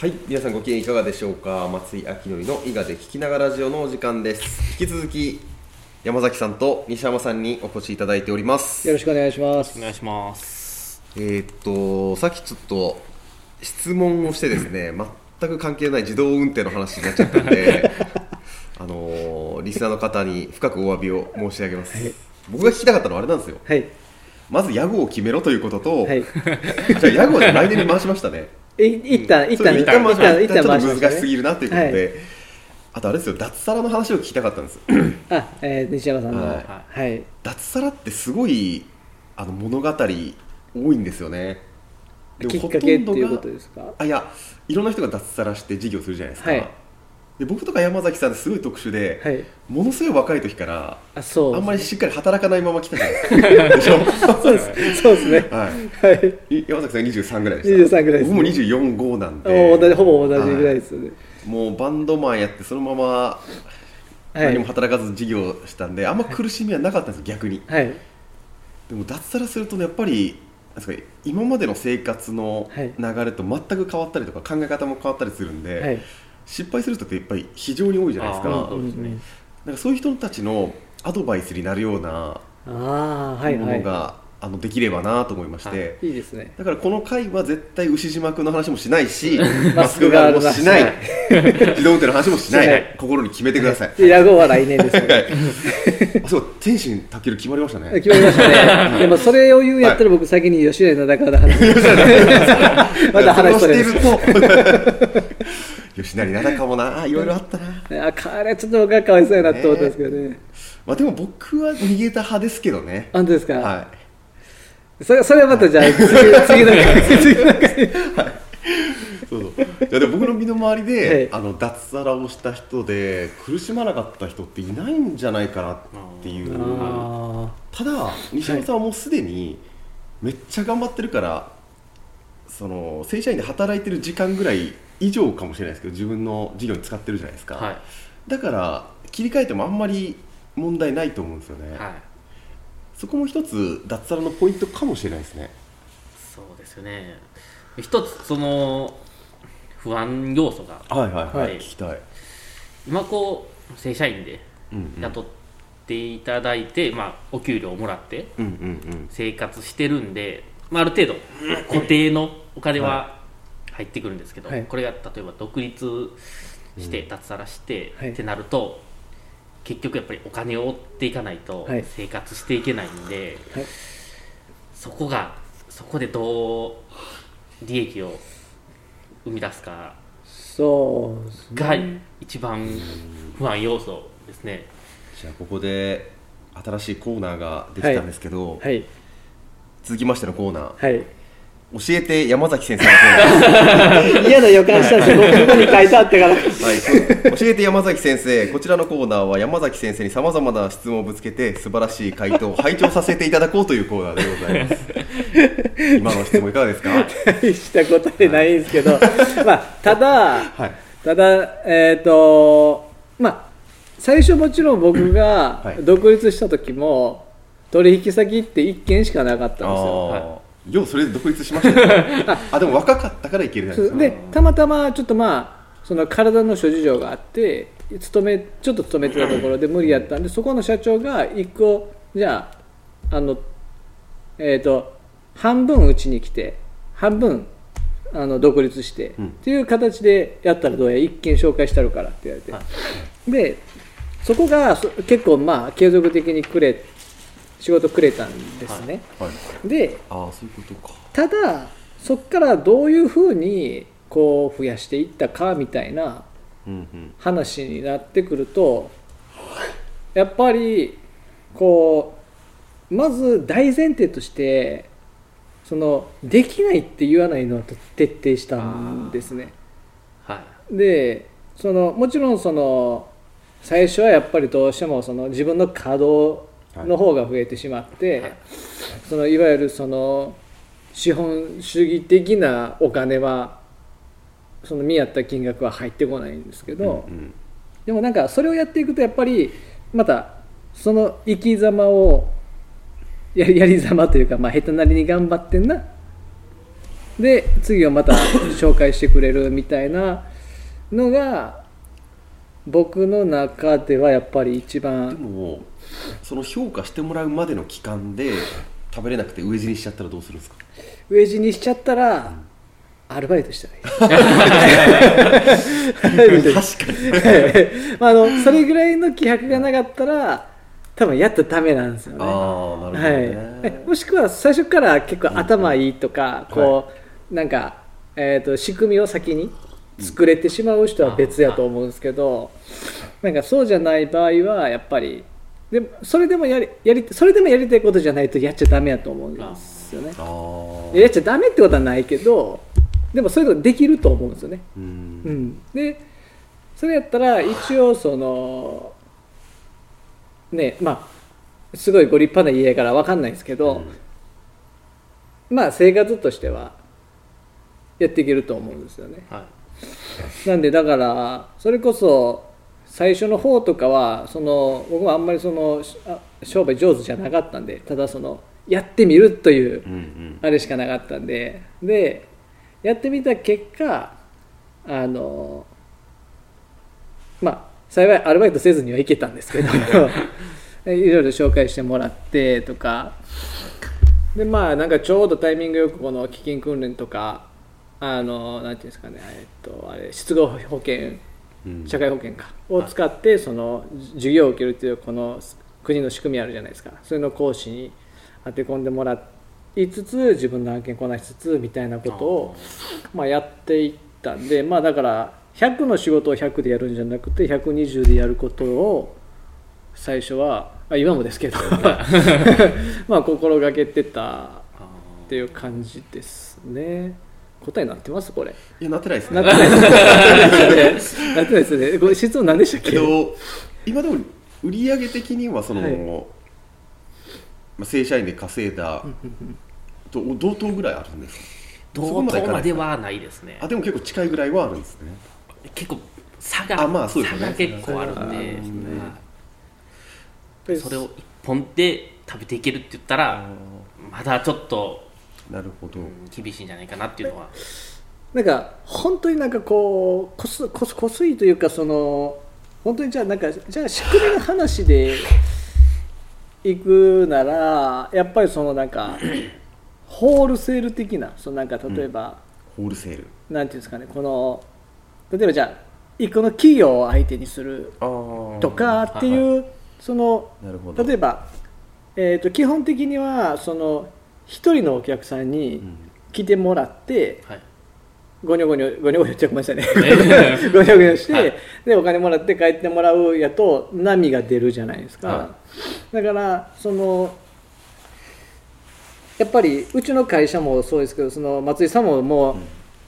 はい、皆さんご機嫌いかがでしょうか？松井明則の伊賀で聞きながらラジオのお時間です。引き続き山崎さんと西山さんにお越しいただいております。よろしくお願いします。お願いします。えーっとさっきちょっと質問をしてですね 全く関係ない自動運転の話になっちゃったんで あのーリスナーの方に深くお詫びを申し上げます、僕が聞きたかったのはあれなんですよ。はい。まず屋号を決めろということと、はい。じゃあ屋号で来年に回しましたね。い一旦一旦一旦一旦難しすぎるなということで、はい。あとあれですよ脱サラの話を聞きたかったんです。あ、えー、西山さんの。ははい。い、脱サラってすごいあの物語多いんですよね。でもきっかけっていうことですか？あいやいろんな人が脱サラして事業するじゃないですか、はいで僕とか山崎さんってすごい特殊で、はい。ものすごい若い時からあそう。あんまりしっかり働かないまま来たじゃないですかでしょそうです。そうですね。はい。はい。い山崎さん23ぐらいでした。23ぐらいです僕も24、5なんで。お同じほぼ同じぐらいですよね。もうバンドマンやってそのままはい。何も働かず事業したんで、あんま苦しみはなかったんですよ逆に。はい。でも脱サラするとねやっぱり今までの生活のはい。流れと全く変わったりとか考え方も変わったりするんで、はい失敗する人ってやっぱり非常に多いじゃないですあかーそうですね。なんかそういう人たちのアドバイスになるようなああはいはい。ものが、あのできればなと思いまして、はいいいですね。だからこの回は絶対牛島君の話もしないしママスクガールもしない。は自動運転の話もしない。心に決めてください、で屋号は来年ですねあそう。天心たける決まりましたね。決まりましたね。でもそれを言うんやったら僕先に吉野中から話。また話していると吉成なだかもな。あ いろいろあったな。あ彼ちょっと僕はかわいそうやなって思ったんですけどね。まあでも僕は逃げた派ですけどね。本当ですか、はい。それそれはまたじゃあ次 次の回次の回そうそう。いやでも僕の身の回りで、はい。あの脱サラをした人で苦しまなかった人っていないんじゃないかなっていう。あただ西山さんはもうすでにめっちゃ頑張ってるからその正社員で働いてる時間ぐらい以上かもしれないですけど自分の事業に使ってるじゃないですか、はい。だから切り替えてもあんまり問題ないと思うんですよね、はい。そこも一つ脱サラのポイントかもしれないですね。そうですよね。一つその不安要素がはいはいはい聞きたい、今こう正社員でうんうん、雇っていただいて、まあ、お給料をもらってうんうんうん。生活してるんで、まあ、ある程度固定のお金は入ってくるんですけど、はい。これが例えば独立して脱サラして、はい。ってなると結局やっぱりお金を追っていかないとはい。生活していけないんで、はい。そこがそこでどう利益を生み出すかそうですがね一番不安要素ですね。じゃあここで新しいコーナーができたんですけど、はい続きましてのコーナー。はい。教えて山崎先生のコーナー。嫌な予感した。んですよ僕に書いてあってから。はい、教えて山崎先生こちらのコーナーは山崎先生にさまざまな質問をぶつけて素晴らしい回答を拝聴させていただこうというコーナーでございます。今の質問いかがですか？大したことでないんですけど。まあただはい。ただえっ、とまあ最初もちろん僕がはい。独立した時も取引先って1件しかなかったんですよ。ああようそれで独立しましたね。あでも若かったからいけるじゃないですかでたまたまちょっとまあその体の諸事情があって勤めちょっと勤めてたところで無理やったんでそこの社長が一個じゃああのえっ、と半分うちに来て半分あの独立して、うん。っていう形でやったらどうや一件紹介してあるからって言われて、はでそこがそ結構まあ継続的にくれ仕事くれたんですね、はい、でああそういうことか。ただそこからどういうふうにこう増やしていったかみたいな話になってくるとやっぱりこうまず大前提としてそのできないって言わないのは徹底したんですね。はい。でそのもちろんその最初はやっぱりどうしてもその自分の稼働の方が増えてしまって、はい。そのいわゆるその資本主義的なお金はその見合った金額は入ってこないんですけど、うんでもなんかそれをやっていくとやっぱりまたその生き様をややり様というか、まあ、下手なりに頑張ってんな。で次をまた紹介してくれるみたいなのが僕の中ではやっぱり一で番もその評価してもらうまでの期間で食べれなくて飢え死にしちゃったらどうするんですか？飢え死にしちゃったらアルバイトしたらいい。確かに。まあ、あのそれぐらいの気迫がなかったら多分やったらダメなんですよね。ああなるほどね、はい、えもしくは最初から結構頭いいとか、こうなんか、えー、と仕組みを先に作れてしまう人は別やと思うんですけど、なんかそうじゃない場合はやっぱりでもそれでもやりやりそれでもやりたいことじゃないとやっちゃダメやと思うんですよね。やっちゃダメってことはないけどでもそういうのできると思うんですよね。ううん。ん、でそれやったら一応そのねまあすごいご立派な家やから分かんないですけど、まあ生活としてはやっていけると思うんですよね。はいなんでだからそれこそ最初の方とかはその僕はあんまりその商売上手じゃなかったんでただそのやってみるというあれしかなかったんででやってみた結果あのまあ幸いアルバイトせずにはいけたんですけど いろいろ紹介してもらってとか。でまあなんかちょうどタイミングよくこの基金訓練とかあのなんていうんですかねえっとあれ失業保険うん。社会保険かを使ってその授業を受けるっていうこの国の仕組みあるじゃないですか。それの講師に当て込んでもらいつつ自分の案件こなしつつみたいなことをまあ、やっていったんでまあだから100の仕事を100でやるんじゃなくて120でやることを最初はあ今もですけど まあ心がけてたあっていう感じですね答えになってます？これ。いやなってないですなね。ってないですね。なってないですね。これ質問何でしたっけ？けど今でも売上的にはその、はい。まあ、正社員で稼いだと同等ぐらいあるんですか？同そこまでい等まではないですね。あでも結構近いぐらいはあるんですね。結構差があまあそうですよね。差が結構あるんで、はい。それを一本で食べていけるって言ったらまだちょっとなるほど、厳しいんじゃないかなっていうのは。なんか本当になんかこうこすこすこすいというかその本当にじゃあなんかじゃあ仕組みの話でいくならやっぱりそのなんかホールセール的なそのなんか例えば、ホールセール。なんていうんですかねこの例えばじゃあ一個の企業を相手にするとかっていう、その例えば、えー、と基本的にはその一人のお客さんうにん。来てもらって、はい。ゴニョゴニョゴニョゴニョってごめんなさいね。え ゴニョゴニョして、はい。でお金もらって帰ってもらうやと波が出るじゃないですか、はだからそのやっぱりうちの会社もそうですけどその松井さんももう、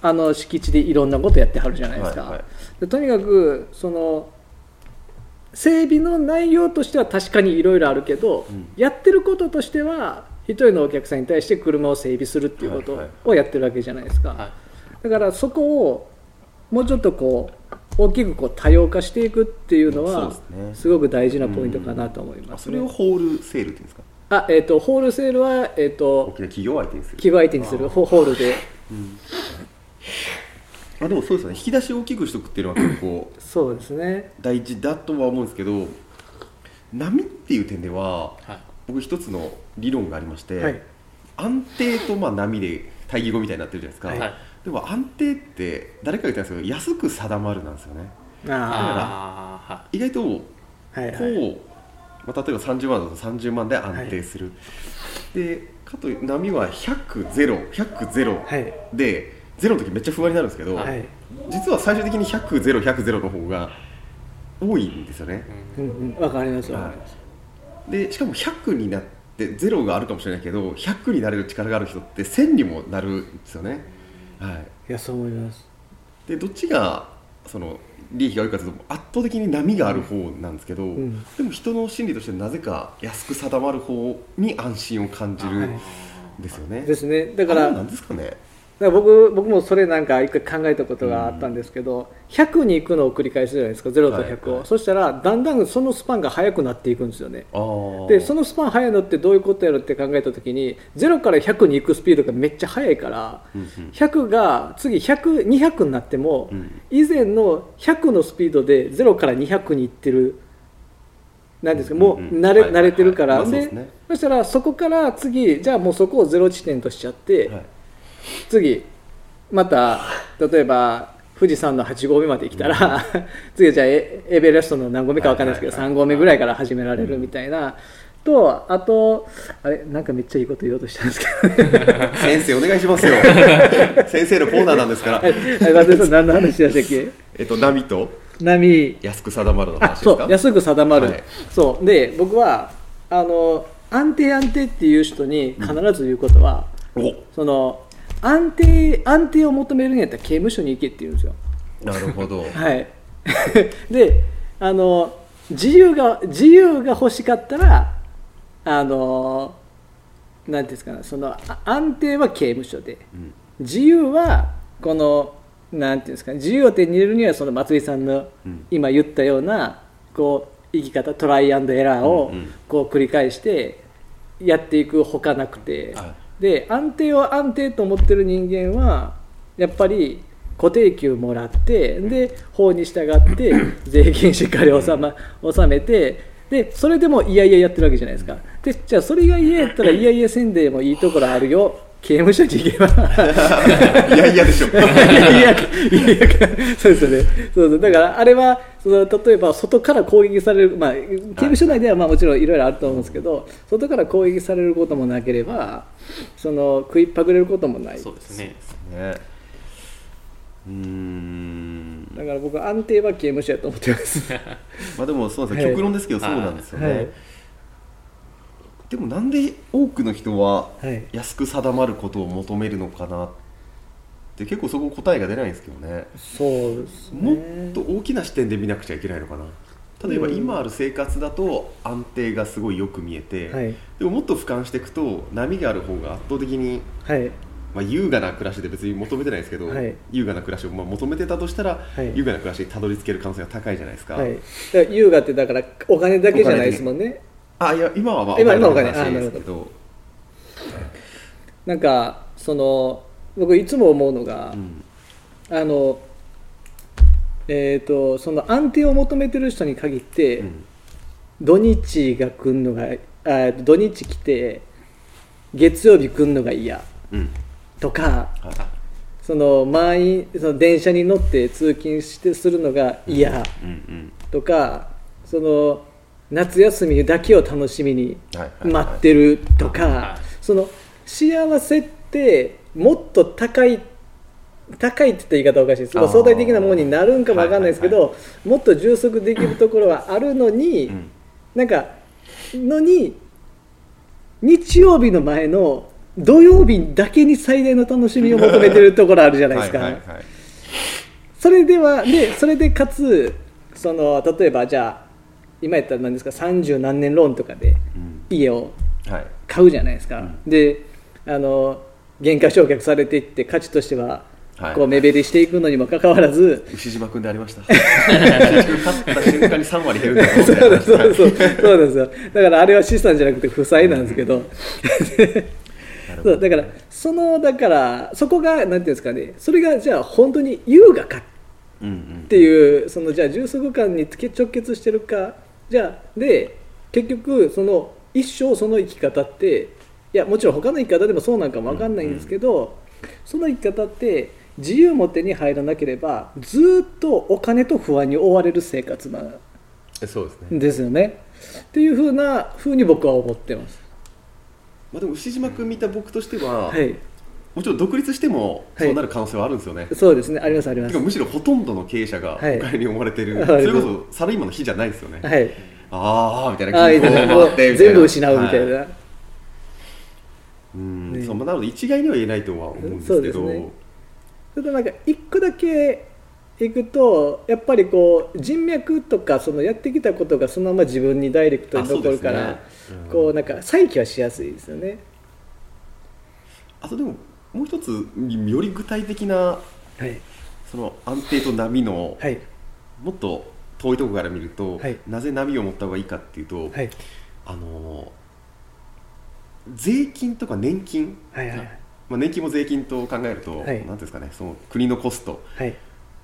あの敷地でいろんなことやってはるじゃないですか、はいはい。でとにかくその整備の内容としては確かにいろいろあるけど、うん。やってることとしては一人のお客さんに対して車を整備するっていうことはいはい。をやってるわけじゃないですか、はい。だからそこをもうちょっとこう大きくこう多様化していくっていうのはすごく大事なポイントかなと思いあます、ね。それをホールセールっていうんですか？あえっ、とホールセールはえっ、大ときな企業を相手にする。企業相手にする。ホホールで。あでもそうですよね。引き出しを大きくしとくっていうのは結構そうですね。大事だとは思うんですけど波っていう点でははい僕一つの理論がありまして、はい。安定とまあ波で対義語みたいになってるじゃないですか、はい。でも安定って誰かが言ったんですけど安く定まるなんですよね。ああ意外とこう、あはいはい。まあ、例えば30万だと30万で安定する、でかという波は100ゼロ100ゼロはい。でゼロの時めっちゃ不安になるんですけど、はい。実は最終的に100ゼロ100ゼロの方が多いんですよね。ー、うんうんかりますわかりますでしかも100になってゼロがあるかもしれないけど100になれる力がある人って1000にもなるんですよね、はい、いやそう思います。でどっちがその利益が多いかという？と圧倒的に波がある方なんですけど、ん。でも人の心理としてなぜか安く定まる方に安心を感じるんですよね、ですね。だからなんですかね？から僕僕もそれなんか一回考えたことがあったんですけど、100に行くのを繰り返すじゃないですか0と100を、はい。はいそしたらだんだんそのスパンが速くなっていくんですよね。でそのスパン速いのってどういうことやろって考えた時に0から100に行くスピードがめっちゃ速いから、うんうん。100が次100 200になっても、うん。以前の100のスピードで0から200に行ってるなんですかもう慣れ,、はい慣れてるから、でそしたらそこから次じゃあもうそこをゼロ地点としちゃって、はい次また例えば富士山の8合目まで来たら、次じゃあエエベレストの何合目か分かんないですけど、はいはいはい。3合目ぐらいから始められるみたいな、とあとあれなんかめっちゃいいこと言おうとしたんですけど、ね、先生お願いしますよ。先生のコーナーなんですから。はい。松井さん何の話でしたっけ？えっと波と？波。安く定まるのあ話ですか？そう安く定まる、はい。そう。で僕はあの安定安定っていう人に必ず言うことは、お。その安定安定を求めるんやったら刑務所に行けって言うんですよ。なるほど。はい。であの自由が自由が欲しかったらあのなんていうんですかねそのあ安定は刑務所で。うん。自由はこのなんていうんですかね自由を手に入れるにはその松井さんのうん。今言ったようなこう生き方トライアンドエラーをうんうん。こう繰り返してやっていくほかなくて、はで安定を安定と思ってる人間はやっぱり固定給もらってで法に従って 税金しっかり納,、ま、納めてでそれでもいやいややってるわけじゃないですか。でじゃあそれが嫌やったらいやいやせんでもいいところあるよ刑務所に行けば。いやいやでしょ。いやいやいやそうですよね。そうそう。だからあれはその例えば外から攻撃される、まあ、刑務所内ではまあもちろんいろいろあると思うんですけど外から攻撃されることもなければその食いっぱぐれることもない。そうですね。ね。うーん。だから僕は安定は刑務所やと思ってます。まあでもそうなんですよ、はい極論ですけどそうなんですよね、はいでもなんで多くの人ははい。安く定まることを求めるのかなって結構そこ答えが出ないんですけどね。そうですもねっと大きな視点で見なくちゃいけないのかな。例えばうん。今ある生活だと安定がすごいよく見えて、はい。でももっと俯瞰していくと波がある方が圧倒的に、はい。まあ、優雅な暮らしで別に求めてないですけど、はい。優雅な暮らしをまあ求めてたとしたら、はい。優雅な暮らしにたどり着ける可能性が高いじゃないですか、はい。だから優雅ってだからお金だけじゃないですもんねあいや今はまあ今今お金のお金話ですけど。なんかその僕いつも思うのが、うん。あのえー、とその安定を求めてる人に限って、うん。土日が来るのがあ土日来て月曜日来るのが嫌うん。とかはいその満員その電車に乗って通勤してするのが嫌とかその夏休みだけを楽しみに待ってるとか、はいその幸せってもっと高い高いって言った言い方はおかしいです。相対的なものになるんかもわかんないですけど、はいもっと充足できるところはあるのに、うん。なんかのに日曜日の前の土曜日だけに最大の楽しみを求めてるところあるじゃないですか。はいはいはい。それではでそれでかつその例えばじゃあ今やったら何ですか30何年ローンとかでうん。家をはい。買うじゃないですか、うん。であの減価償却されていって価値としてははい。こう目減りしていくのにもかかわらず、牛島君でありました。牛島君勝った瞬間に3割減るんだよそうそうそうそうですよ。だからあれは資産じゃなくて負債なんですけど、そうだからそのだからそこがなんていうんですかね。それがじゃあ本当に優雅かっうんうんっていうそのじゃあ充足感に直結してるかじゃあで結局その一生その生き方っていやもちろん他の生き方でもそうなんかも分かんないんですけど、その生き方って自由も手に入らなければずっとお金と不安に追われる生活なんえそうですねですよね。っていうふうなふうに僕は思ってます。まあでも牛島君見た僕としては、はい、もちろん独立してもはい。そうなる可能性はあるんですよね、そうですね。ありますあります。むしろほとんどの経営者がはい。お金に追われてる、はいそれこそサラリーマンの日じゃないですよね、はい。ああみたいな。銀行のもう回ってみたいな。全部失うみたいな。はうん。ねそうまあなので一概には言えないとは思うんですけど。そうですね。ただなんか一個だけいくとやっぱりこう人脈とかそのやってきたことがそのまま自分にダイレクトに残るから、ね。うん。こうなんか再起はしやすいですよね。あとでももう一つより具体的なはい。その安定と波のはい。もっと遠いところから見ると、はい。なぜ波を持った方がいいかっていうと、はい。あの税金とか年金、はいはいまあ、年金も税金と考えると、はい。なんですかねその国のコストはい。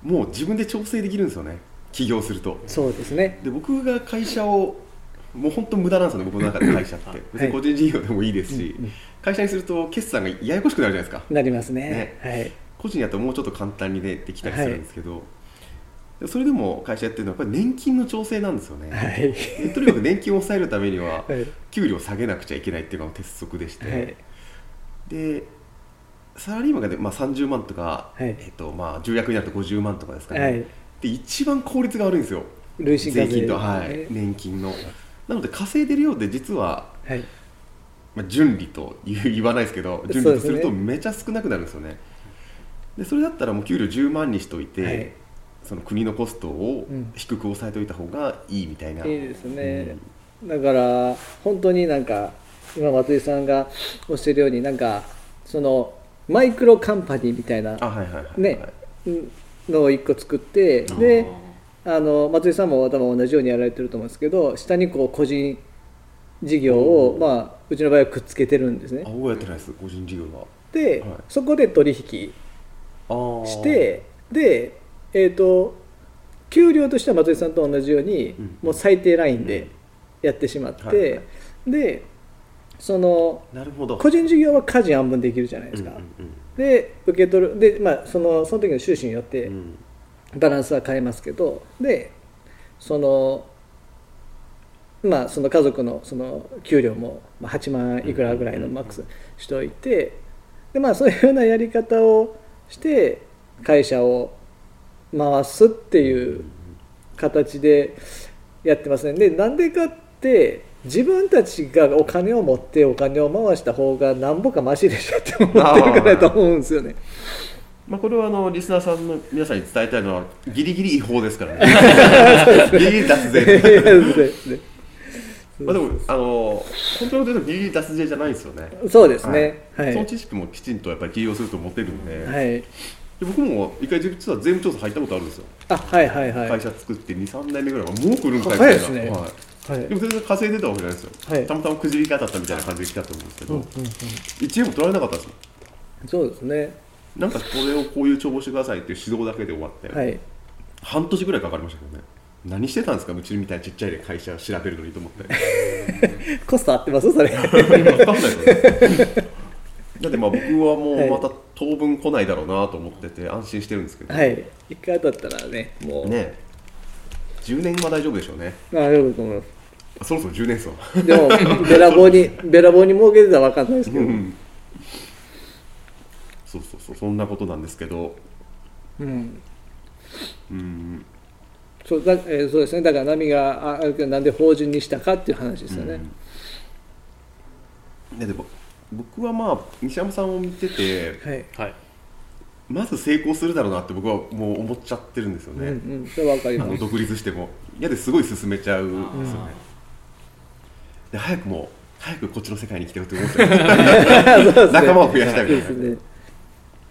もう自分で調整できるんですよね起業すると。そうですね。で僕が会社をもう本当無駄なんですよね僕の中で会社って。別に個人事業でもいいですし、うんうん会社にすると決算がややこしくなるじゃないですか。なりますね。ね。はい。個人やともうちょっと簡単に、ね、できたりするんですけど、でそれでも会社やってるのはやっぱり年金の調整なんですよね、はい。でとにかく年金を抑えるためには はい。給料を下げなくちゃいけないっていうのが鉄則でして、はい。でサラリーマンがで、まあ、30万とか、はい。えっとまあ、重役になると50万とかですかね、はい。で一番効率が悪いんですよ。税。税金と、はい、年金の。なので稼いでるようで実は、はいまあ、順利と 言わないですけど順利とするとめちゃ少なくなるんですよね。でそれだったらもう給料10万にしといて、はい。その国のコストをうん。低く抑えておいた方がいいみたいな、いいですね、だから本当になんか今松井さんがおっしゃるようになんかそのマイクロカンパニーみたいなのを一個作ってであの松井さんも多分同じようにやられてると思うんですけど下にこう個人事業を、まあ、うちの場合はくっつけてるんですね。あ僕はやってないです。個人事業はで、はい。そこで取引してでえっ、と給料としては松井さんと同じように、うん。もう最低ラインでやってしまって、はいはい。でそのなるほど。個人事業は家事半分できるじゃないですか、うんうんで受け取るで、まあ、そのその時の収支によってうんうん。バランスは変えますけどでそのまあその家族のその給料もまあ8万いくらぐらいのマックスしておいてでまあそういうようなやり方をして会社を回すっていう形でやってますね。でなんでかって自分たちがお金を持ってお金を回した方がなんぼかマシでしょって思ってるからだと思うんですよね。まあ、これはあのリスナーさんの皆さんに伝えたいのはギリギリ違法ですからね。ギリギリ脱税。でまあでもあの本当のことギリギリ脱税じゃないんですよね。そうですね。はい。その知識もきちんとやっぱり起業すると持ってるんで,、はい。で僕も一回実は税務調査入ったことあるんですよ、あ、はいはいはい。会社作って23年目ぐらいはもう来るんかいみたいな早いですね。はい。はい。でも全然稼いでたわけじゃないですよ、はい。たまたまくじりが当たったみたいな感じで来たと思うんですけど、うんうんうん。1円も取られなかったんですよそうですね。なんかこれをこういう帳簿してくださいっていう指導だけで終わって、はい。半年ぐらいかかりましたけどね何してたんですか？うちみたいなちっちゃいで会社を調べるのにと思って コスト合ってます？それ。だってまあ僕はもはいうまた当分来ないだろうなと思ってて安心してるんですけど、はい。一回当たったらね、もう。ね10年は大丈夫でしょうねあ、大丈夫だと思いまそろそろ10年ですわす。でも、べらぼうに、べらぼうに儲けてたらわかんないですけど。うんそうそうそうそんなことなんですけどうん。うんそうだ、えーそうですね。だから波がああるけど、なんで法人にしたかっていう話ですよね。うんででも僕はまあ西山さんを見ててはい。はいまず成功するだろうなって僕はもう思っちゃってるんですようんね、うん。それわかります。あの独立しても嫌ですごい進めちゃうんですよねで早くもう早くこっちの世界に来てよって思ってる 仲間を増やしたいみたいなですね。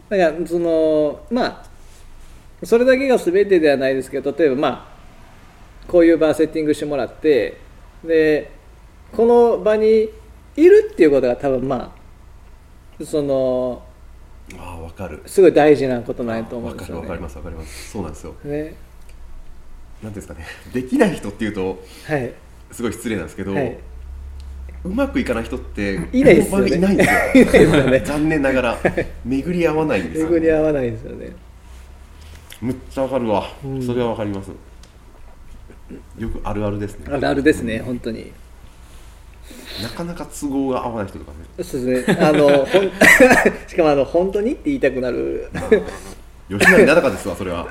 だからそのまあそれだけが全てではないですけど例えばまあこういう場セッティングしてもらってでこの場にいるっていうことが多分まあそのああ分かる。すごい大事なことなんやと思うん分ですよね。分かります分かります。そうなんですよ。ね。なんですかね。できない人っていうとはい。すごい失礼なんですけど、はい。うまくいかない人っていないいないんですよ。ね。残念ながら巡り合わないんですよ、巡り合わないですよね。むっちゃわかるわ、うん。それはわかります。よくあるあるですね。あるあるですね本当に。なかなか都合が合わない人とかね。そうですね。あのほん しかもあの本当にって言いたくなる。吉成なだかですわそれは。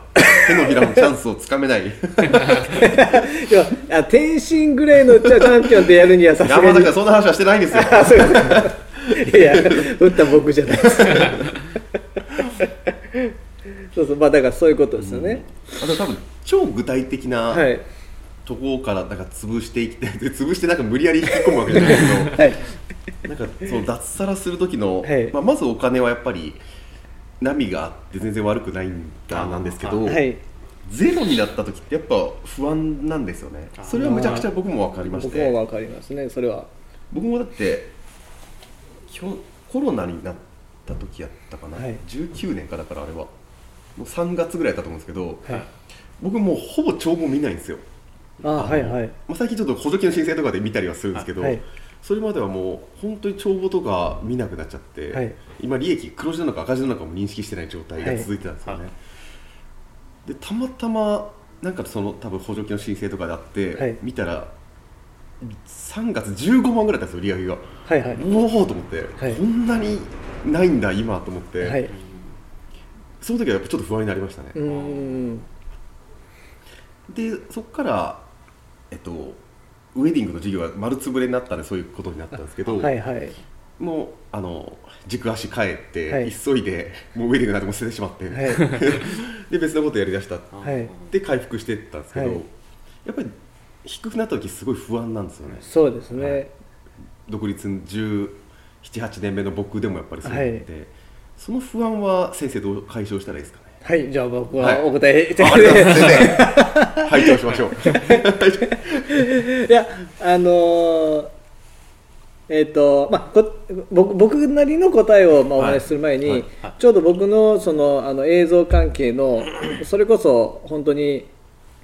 手のひらのチャンスをつかめない。いやあ天心ぐらいのチャチャンピオンでやるにはさすがに。山田君そんな話はしてないんですよ。あそうですいや打った僕じゃないですそうそうまあだからそういうことですよね、あと多分超具体的なはい。とこからなんか潰していってで潰してなんか無理やり引き込むわけじゃないけ はい。どなんかその脱サラする時の、はい。まあ、まずお金はやっぱり波があって全然悪くないんだなんですけど、はい。ゼロになった時ってやっぱ不安なんですよね。それはめちゃくちゃ僕も分かりまし僕ても分かりますねそれは。僕もだってコロナになった時やったかな、はい。19年かだからあれはもう3月ぐらいだったと思うんですけどはい。僕もうほぼ帳簿見ないんですよ、あはいはい。まあ、最近ちょっと補助金の申請とかで見たりはするんですけど、はい。それまではもう本当に帳簿とか見なくなっちゃって、はい。今利益黒字なのか赤字なのかも認識してない状態が続いてたんですよね、はいでたまたまなんかその多分補助金の申請とかであって、はい。見たら3月15万ぐらいだったんですよ利上げが。はいはい。おおと思って、はい。こんなにないんだ今と思って、はいその時はやっぱちょっと不安になりましたね、でそこからえっとウェディングの事業が丸つぶれになったんでそういうことになったんですけど、はいはい。もうあの軸足変えて、はい。急いでもうウェディングなんてもう捨ててしまって、はい。で別のことやりだした。はい。で回復していったんですけど、はい。やっぱり低くなった時すごい不安なんですよね。そうですね、はい。独立1718年目の僕でもやっぱりそうで、その不安は先生どう解消したらいいですかね？はい、じゃあ僕はい。はお答えいあありがとうございます先生 拝聴しましょう。いやあのーえっ、とまあこ僕僕なりの答えをまあお話しする前に、はい。はい。ちょうど僕のそのあの映像関係のそれこそ本当に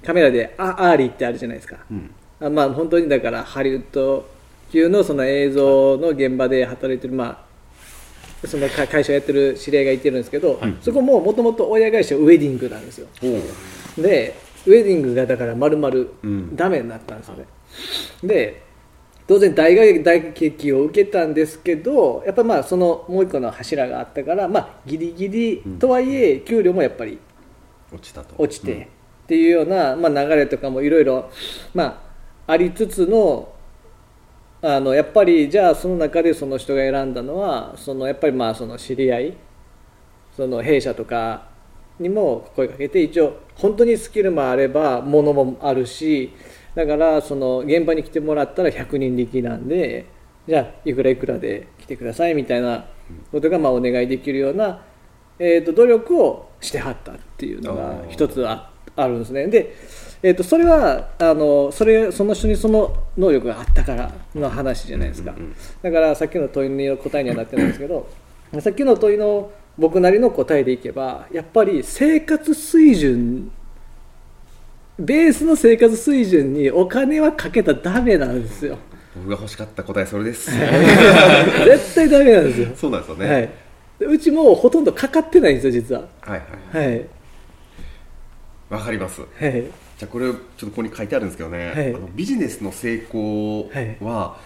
カメラで ARRI ってあるじゃないですか、うん。あまあ本当にだからハリウッド級のその映像の現場で働いてるまあその会会社をやってる知り合いがいてるんですけど、そこももともと親会社ウェディングなんですよ。でウェディングがだから丸々うん。ダメになったんですよね、で当然大学大打撃を受けたんですけどやっぱまあそのもう一個の柱があったからまあギリギリとはいえ給料もやっぱり落ちたと。落ちてっていうような、まあ、流れとかもいろいろまあありつつのあのやっぱりじゃあその中でその人が選んだのはそのやっぱりまあその知り合いその弊社とかにも声かけて一応本当にスキルもあればものもあるしだからその現場に来てもらったら100人力なんでじゃあいくらいくらで来てくださいみたいなことがまあお願いできるような、えー、と努力をしてはったっていうのが一つああるんですね。で、えー、とそれはあのそれその人にその能力があったからの話じゃないですか、だからさっきの問いの答えにはなってないんですけど さっきの問いの僕なりの答えでいけばやっぱり生活水準ベースの生活水準にお金はかけたらダメなんですよ。僕が欲しかった答えそれです。絶対ダメなんですよ、そうなんですよね、はい、でうちもほとんどかかってないんですよ実は。はいはい。はい。わかります。はいじゃあこれちょっとここに書いてあるんですけどね、はい。あのビジネスの成功は、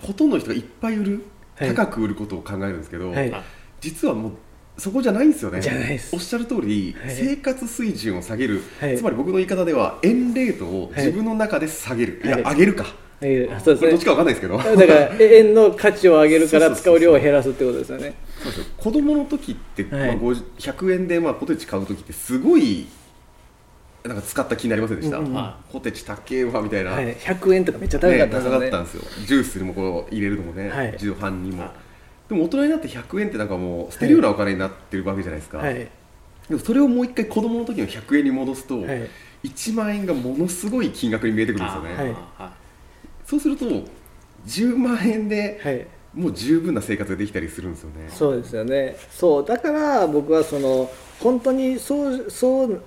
ほとんどの人がいっぱい売る、はい。高く売ることを考えるんですけど、はい。実はもうそこじゃないんですよね。じゃないです。おっしゃる通り、はい。生活水準を下げる、はい。つまり僕の言い方では円レートを自分の中で下げる、い、はい。や上げるか、えーそうこれどっちですねかわかんないですけど。だからえ円の価値を上げるから使う量を減らすってことですよね。そうですよ子供の時って、はい。まあ、50 100円でまあポテチ買う時ってすごいなんか使った気になりませんでした、うんうんはポテチ高えわみたいな、はい、100円とかめっちゃ高かね、ったですよ。ね高かったんですよ。ジュースにもこう入れるのもね、はい。自動販にも、はい。でも大人になって100円ってなんかもう捨てるようなお金になってるわけじゃないですか、はい。でもそれをもう一回子供の時の100円に戻すと、はい。1万円がものすごい金額に見えてくるんですよね、はい。はそうすると10万円ではい。もう十分な生活ができたりするんですよね。そうですよね。そうだから僕はその本当にそうそう、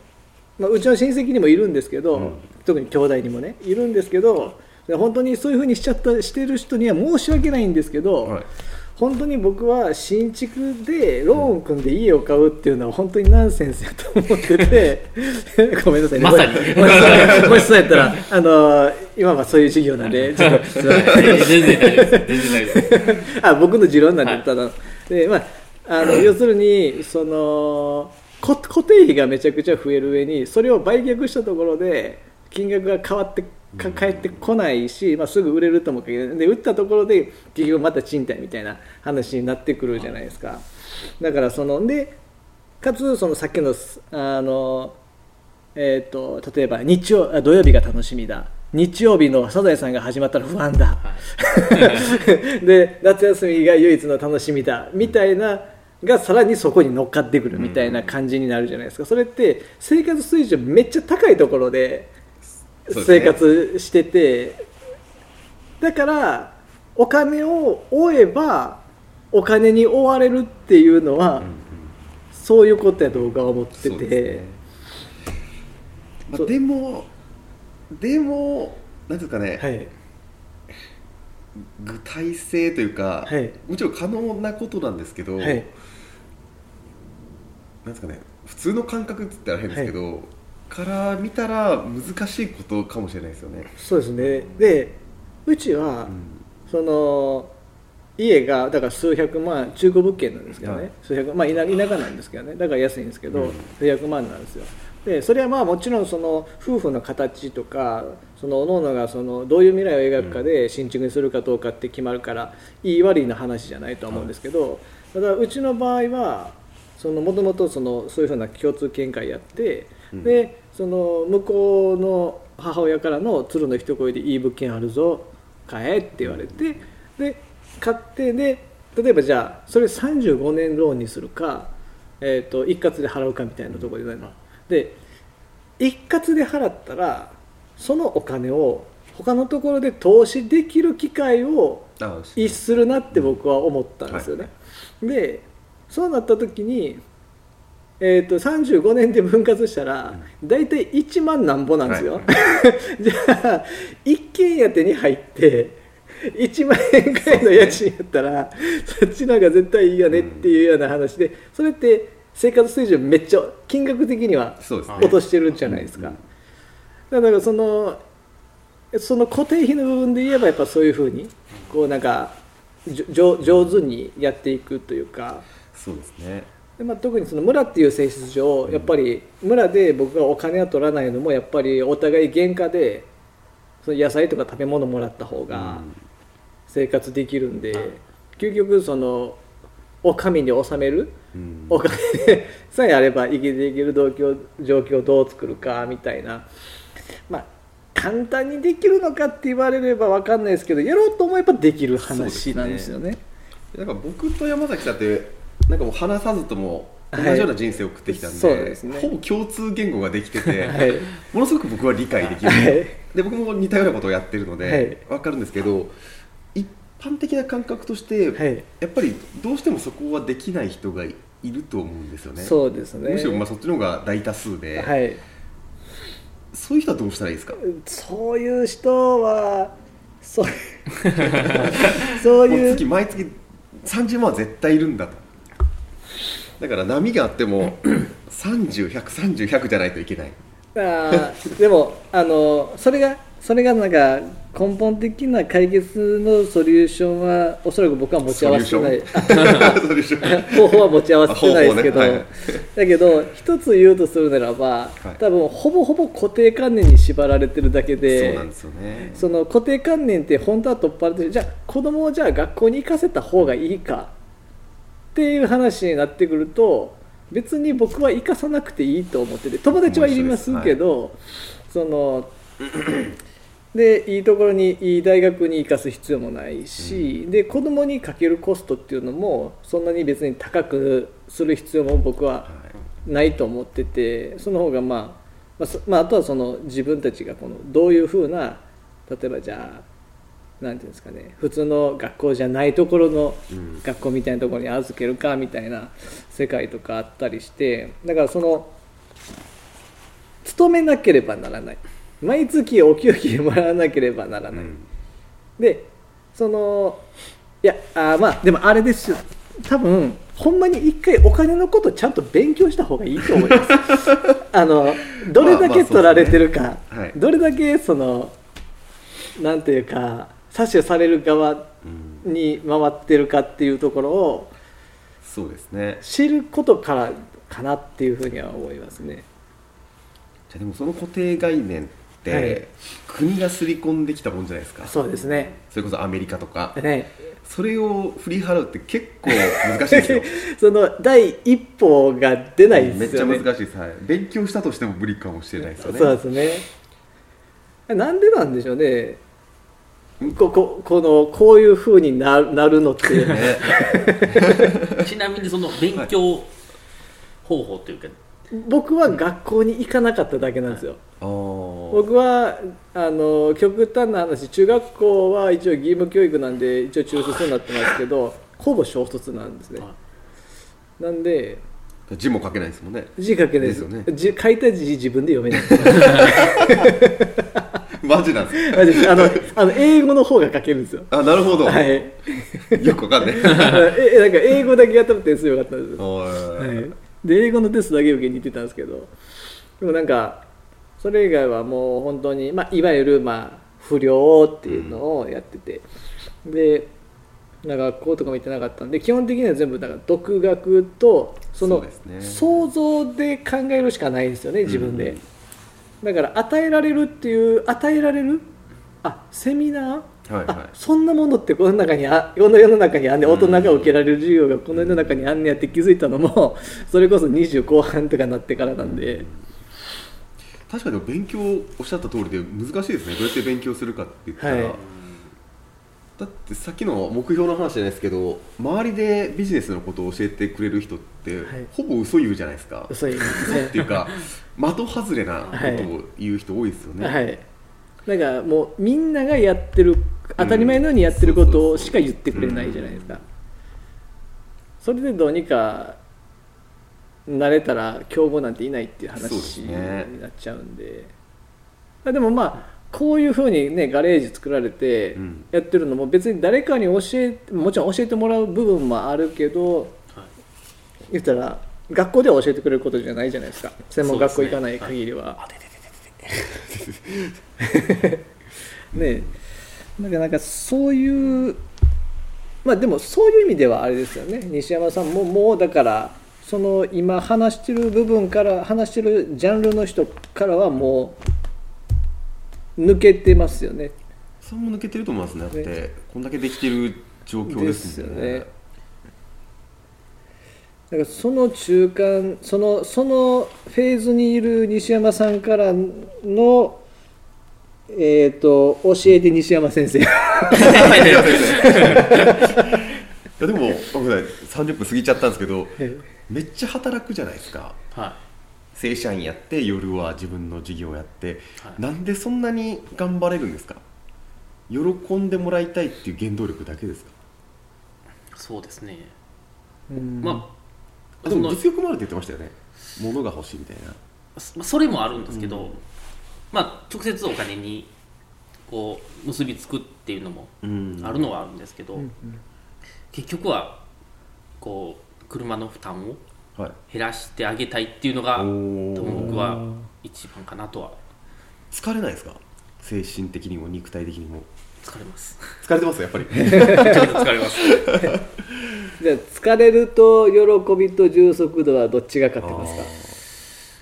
まあ、うちの親戚にもいるんですけど、うん。特に兄弟にもねいるんですけど本当にそういうふうにしちゃったしてる人には申し訳ないんですけど、はい。本当に僕は新築でローン組んで家を買うっていうのは本当にナンセンスやと思ってて ごめんなさいね。まさに。もしそうやったらあの今はそういう授業なんで。全然大丈夫で。あ僕の持論なんで、はい。ただ。で、まあ、あの要するにそのこ固定費がめちゃくちゃ増える上にそれを売却したところで金額が変わってか返ってこないし、まあ、すぐ売れると思うけどで売ったところで結局また賃貸みたいな話になってくるじゃないですか。だからそのでかつそのさっきのあのえー、と例えば日曜あ土曜日が楽しみだ。日曜日のサザエさんが始まったら不安だ、で夏休みが唯一の楽しみだ。みたいながさらにそこに乗っかってくるみたいな感じになるじゃないですか。それって生活水準めっちゃ高いところで生活してて、だからお金を追えばお金に追われるっていうのは、そういうことやと僕は思ってて、ですね。まあ、でもでもなんていうかね、はい。具体性というか、はい。もちろん可能なことなんですけど、はいなんですかね普通の感覚って言ったら変ですけど、から見たら難しいことかもしれないですよね。そうですね。でうちは、その家がだから数百万中古物件なんですけどね、はい。数百まあ田田舎なんですけどね。だから安いんですけど、うん。数百万なんですよ。でそれはまあもちろんその夫婦の形とかその各々がそのどういう未来を描くかで新築にするかどうかって決まるからいい悪いの話じゃないとは思うんですけど、ただうちの場合はもともとそういうふうな共通見解やって、うん。でその向こうの母親からの鶴の一声でいい物件あるぞ買えって言われてで買ってで例えばじゃあそれ35年ローンにするか、えー、と一括で払うかみたいなところで、で一括で払ったらそのお金を他のところで投資できる機会をあ逸するなって僕は思ったんですよね。でそうなった時に、えー、と35年で分割したら大体1万なんぼなんですよ。はい じゃあ一軒家手に入って1万円くらいの家賃やったらそっちの方が絶対いいよねっていうような話でそれって生活水準めっちゃ金額的には落としてるんじゃないですか。だからそのその固定費の部分で言えばやっぱそういうふうにこうなんか上手にやっていくというかそうですね。で、まあ、特にその村っていう性質上やっぱり村で僕がお金は取らないのもやっぱりお互い原価でその野菜とか食べ物もらった方が生活できるんで究極そのお上に納めるうん。お金さえあれば生きていける状況状況をどう作るかみたいな。まあ簡単にできるのかって言われれば分かんないですけどやろうと思えばできる話なんですよね。なんか僕と山崎さんってなんかもう話さずとも同じような人生を送ってきたんで,、そうですね。ほぼ共通言語ができてて、はい。ものすごく僕は理解できる、はい。で僕も似たようなことをやってるのはい。で分かるんですけど一般的な感覚として、はい。やっぱりどうしてもそこはできない人がいると思うんですよね。そうですね。むしろまあそっちの方が大多数で、はい、そういう人はどうしたらいいですか？そういう人はそう そういう。月毎月30万は絶対いるんだとだから波があっても 30130,100じゃないといけない。あーでもあのそれがそれがなんか根本的な解決のソリューションはおそらく僕は持ち合わせてない。方法は持ち合わせてないですけど、ね。はい。だけど一つ言うとするならば、はい。多分ほぼほぼ固定観念に縛られてるだけでその固定観念って本当は取っ払ってる。じゃあ子供をじゃあ学校に行かせた方がいいかっていう話になってくると別に僕は行かさなくていいと思ってて友達はいりますけど、その でいいところにいい大学に行かす必要もないし、で子供にかけるコストっていうのもそんなに別に高くする必要も僕はないと思っててその方がまあ、まあそまあ、あとはその自分たちがこのどういうふうな例えばじゃあなんていうんですかね普通の学校じゃないところのうん。学校みたいなところに預けるかみたいな世界とかあったりしてだからその勤めなければならない。毎月お給金もらわなければならない、うん。でそのいやあーまあでもあれですよ。多分ほんまに一回お金のことちゃんと勉強した方がいいと思います。あのどれだけ取られてるか、まあまあねはい。どれだけそのなんていうか詐取される側うん。に回ってるかっていうところをそうですね。知ることからかなっていうふうには思いますね。じゃあでもその固定概念って、はい。国が刷り込んできたもんじゃないですか。そうですね。それこそアメリカとか。でね。それを振り払うって結構難しいですよ。その第一歩が出ないめっちゃですよね難しいです、はい、勉強したとしても無理かもしれないですよね。そうですね。なんでなんでしょうねこここのこういうふうにななるのってね。ちなみにその勉強方法というか、僕は学校に行かなかっただけなんですよ。僕はあの極端な話中学校は一応義務教育なんで一応中卒になってますけどほぼ小卒なんですね。はい。なんで字も書けないですもんね。字書けないです。ですよね。字書いた字自分で読めない マジなんですか？マジです。あのあの英語の方が書けるんですよ。あなるほど、はい。よくわかんないえ なんか英語だけやったら点数良かったんですよ。おはい。い、で英語のテストだけ受けに行ってたんですけどでもなんかそれ以外はもう本当に、まあ、いわゆる、まあ、不良っていうのをやってて、でなんか学校とかも行ってなかったんで基本的には全部なんか独学とその想像で考えるしかないんですよね自分で、だから与えられるっていう与えられる？あセミナー？はいあはそんなものってこの中にあこの世の中にあんねん。大人が受けられる授業がこの世の中にあんねやって気づいたのも それこそ20後半とかなってからなんで、い確かに勉強おっしゃった通りで難しいですね。どうやって勉強するかって言ったら、はいだってさっきの目標の話じゃないですけど周りでビジネスのことを教えてくれる人って、はい。ほぼ嘘言うじゃないですか。そういう。嘘っていうか的外れなことを言う人多いですよね、はい。なんかもうみんながやってる当たり前のようにやってることをしか言ってくれないじゃないですか、それでどうにかなれたら競合なんていないっていう話ね。になっちゃうんで。あでもまあこういうふうにねガレージ作られてうん。やってるのも別に誰かに教えもちろん教えてもらう部分もあるけどはい。言ったら学校では教えてくれることじゃないじゃないですか。専門学校行かない限りは。ね。なんかなんかそういうまあでもそういう意味ではあれですよね。西山さんももうだからその今話してる部分から話してるジャンルの人からはもう抜けてますよね。それも抜けてると思いますね。だって、ね。こんだけできてる状況ですもんね。ですよね。だからその中間そのそのフェーズにいる西山さんからのえっ、と教えて西山先生。いやでも僕ね30分過ぎちゃったんですけどめっちゃ働くじゃないですか。は正社員やって夜は自分の事業やって、はい。なんでそんなに頑張れるんですか？喜んでもらいたいっていう原動力だけですか？いそうですね、うん。まあでも物欲もあるって言ってましたよね。物が欲しいみたいな。あそそれもあるんですけど、うん。まあ直接お金にこう結びつくっていうのもうん。あるのはあるんですけど、うん結局はこう車の負担をはい減らしてあげたいっていうのがお多ー。分僕は一番かなとは。疲れないですか？精神的にも肉体的にも。疲れます。疲れてます？やっぱり。ちょっと疲れます。じゃあ疲れると喜びと充足度はどっちが勝ってますか？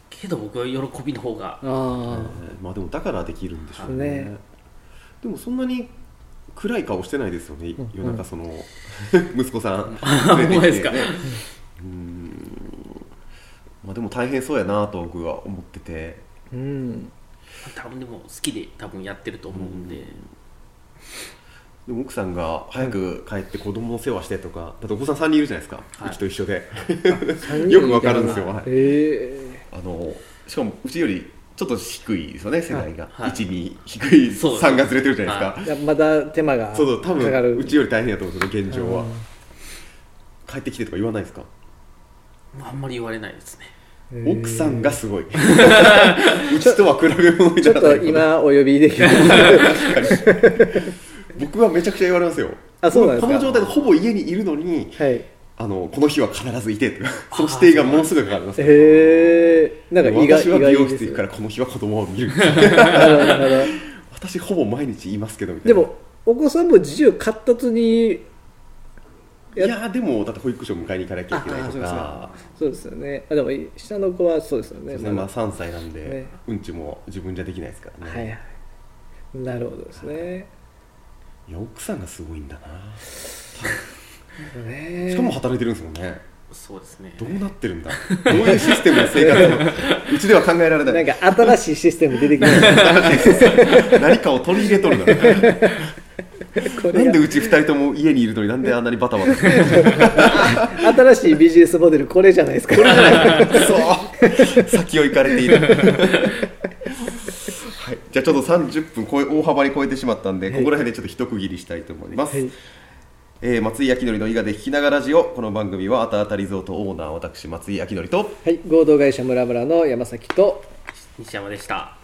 けど僕は喜びの方が。ああまあでもだからできるんでしょうね。ね。でもそんなに暗い顔してないですよね、うん。夜中その 息子さん。あ連れてきて。ねうーんまあでも大変そうやなと僕は思ってて。うん。多分でも好きで多分やってると思うんで、でも奥さんが早く帰って子供の世話してとかだってお子さん3人いるじゃないですか、はい。うちと一緒で。よくわかるんですよ、はい。えあのしかもうちよりちょっと低いですよね世代が、はい。12低いそうです3がずれてるじゃないですか、えじゃあまだ手間がそうそう多分うちより大変だと思うんですよね現状は。帰ってきてとか言わないですか？まああんまり言われないですね。奥さんがすごい。うちとは比べ物にちょっならない。と今お呼びできる僕はめちゃくちゃ言われますよ。あそうなんですか。この状態でほぼ家にいるのにはい。あのこの日は必ずいてその指定がものすごくかかります。へえなんか意外私は美容室行くからこの日は子供を見る。私ほぼ毎日言いますけどみたいな。でもお子さんも自由闊達にいやでもだって保育所迎えに行かなきゃいけないとあかそうですよね。あでも下の子はそうですよね。そうですね。まあ3歳なんで、ね。うんちも自分じゃできないですからね、はいはい。なるほどですね。い。や奥さんがすごいんだな。ね。しかも働いてるんですもんね。そうですね。どうなってるんだ。どういうシステムの生活を？うちでは考えられなないんか新しいシステム出てきま した何かを取り入れとるんだこれなんでうち二人とも家にいるのになんであんなにバタバタ。してる新しいビジネスモデルこれじゃないですか。そう。先を行かれている。はい、じゃあちょっと30分超え大幅に超えてしまったんで、ここら辺でちょっと一区切りしたいと思います、はい。えー松井明則の伊賀で聞きながらラジオこの番組はあたあたリゾートオーナー私松井明則と。はい。合同会社ムラムラの山崎と。西山でした